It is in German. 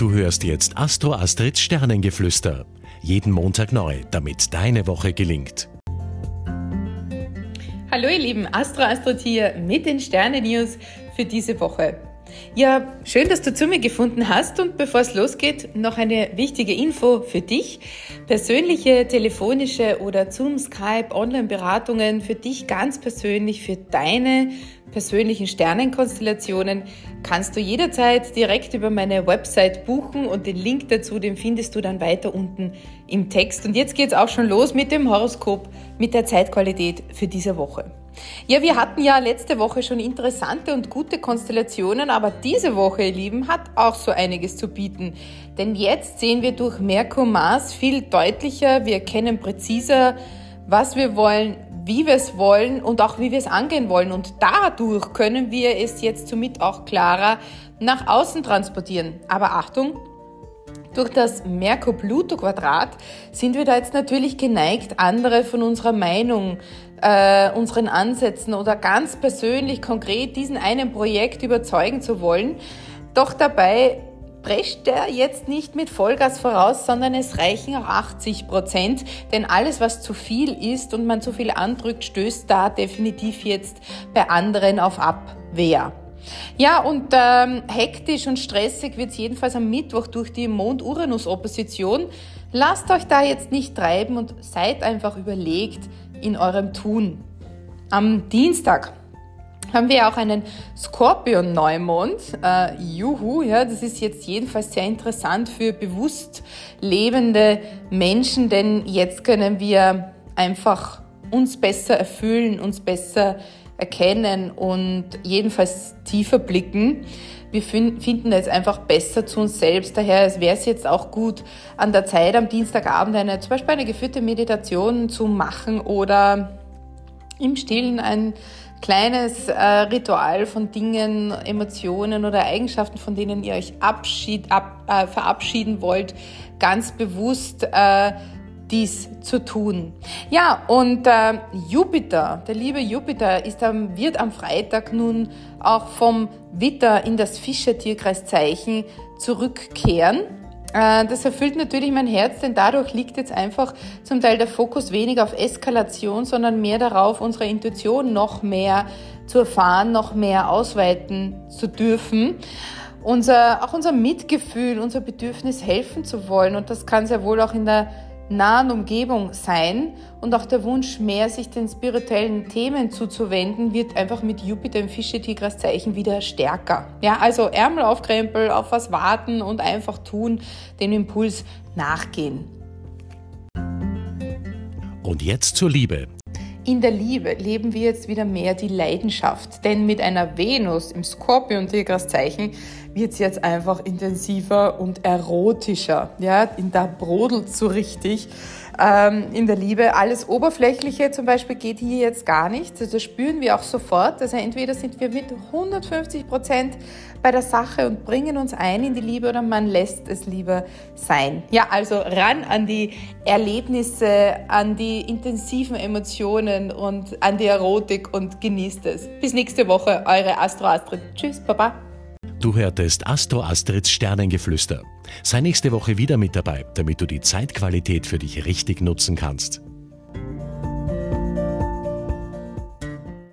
Du hörst jetzt Astro Astrids Sternengeflüster. Jeden Montag neu, damit deine Woche gelingt. Hallo ihr Lieben, Astro Astrid hier mit den Sterne-News für diese Woche. Ja, schön, dass du zu mir gefunden hast und bevor es losgeht, noch eine wichtige Info für dich. Persönliche, telefonische oder Zoom, Skype, Online-Beratungen für dich ganz persönlich, für deine persönlichen Sternenkonstellationen kannst du jederzeit direkt über meine Website buchen und den Link dazu, den findest du dann weiter unten im Text. Und jetzt geht's auch schon los mit dem Horoskop, mit der Zeitqualität für diese Woche. Ja, wir hatten ja letzte Woche schon interessante und gute Konstellationen, aber diese Woche, ihr Lieben, hat auch so einiges zu bieten. Denn jetzt sehen wir durch Merkur Mars viel deutlicher, wir erkennen präziser, was wir wollen, wie wir es wollen und auch wie wir es angehen wollen. Und dadurch können wir es jetzt somit auch klarer nach außen transportieren. Aber Achtung, durch das Merkur-Pluto-Quadrat sind wir da jetzt natürlich geneigt, andere von unserer Meinung, äh, unseren Ansätzen oder ganz persönlich konkret diesen einen Projekt überzeugen zu wollen. Doch dabei prescht er jetzt nicht mit Vollgas voraus, sondern es reichen auch 80 Prozent. Denn alles, was zu viel ist und man zu viel andrückt, stößt da definitiv jetzt bei anderen auf Abwehr. Ja, und ähm, hektisch und stressig wird es jedenfalls am Mittwoch durch die Mond-Uranus-Opposition. Lasst euch da jetzt nicht treiben und seid einfach überlegt in eurem Tun. Am Dienstag haben wir auch einen Skorpion-Neumond. Äh, juhu, ja, das ist jetzt jedenfalls sehr interessant für bewusst lebende Menschen, denn jetzt können wir einfach uns besser erfüllen, uns besser erkennen und jedenfalls tiefer blicken. Wir finden jetzt einfach besser zu uns selbst. Daher wäre es jetzt auch gut, an der Zeit am Dienstagabend eine, zum Beispiel eine geführte Meditation zu machen oder im Stillen ein kleines äh, Ritual von Dingen, Emotionen oder Eigenschaften, von denen ihr euch abschied, ab, äh, verabschieden wollt, ganz bewusst äh, dies zu tun. Ja, und äh, Jupiter, der liebe Jupiter, ist am, wird am Freitag nun auch vom Witter in das Fischer-Tierkreiszeichen zurückkehren. Äh, das erfüllt natürlich mein Herz, denn dadurch liegt jetzt einfach zum Teil der Fokus weniger auf Eskalation, sondern mehr darauf, unsere Intuition noch mehr zu erfahren, noch mehr ausweiten zu dürfen. Unser, auch unser Mitgefühl, unser Bedürfnis helfen zu wollen. Und das kann sehr wohl auch in der nahen Umgebung sein und auch der Wunsch, mehr sich den spirituellen Themen zuzuwenden, wird einfach mit Jupiter im Fische-Tigras Zeichen wieder stärker. Ja, also Ärmel aufkrempeln, auf was warten und einfach tun, dem Impuls nachgehen. Und jetzt zur Liebe. In der Liebe leben wir jetzt wieder mehr die Leidenschaft, denn mit einer Venus im Skorpion-Tigras-Zeichen wird es jetzt einfach intensiver und erotischer. Ja, da brodelt so richtig ähm, in der Liebe. Alles Oberflächliche zum Beispiel geht hier jetzt gar nicht. Also das spüren wir auch sofort. Also entweder sind wir mit 150 Prozent bei der Sache und bringen uns ein in die Liebe oder man lässt es lieber sein. Ja, also ran an die Erlebnisse, an die intensiven Emotionen und an die Erotik und genießt es. Bis nächste Woche, eure Astro Astrid. Tschüss, Baba. Du hörtest Astro Astrids Sternengeflüster. Sei nächste Woche wieder mit dabei, damit du die Zeitqualität für dich richtig nutzen kannst.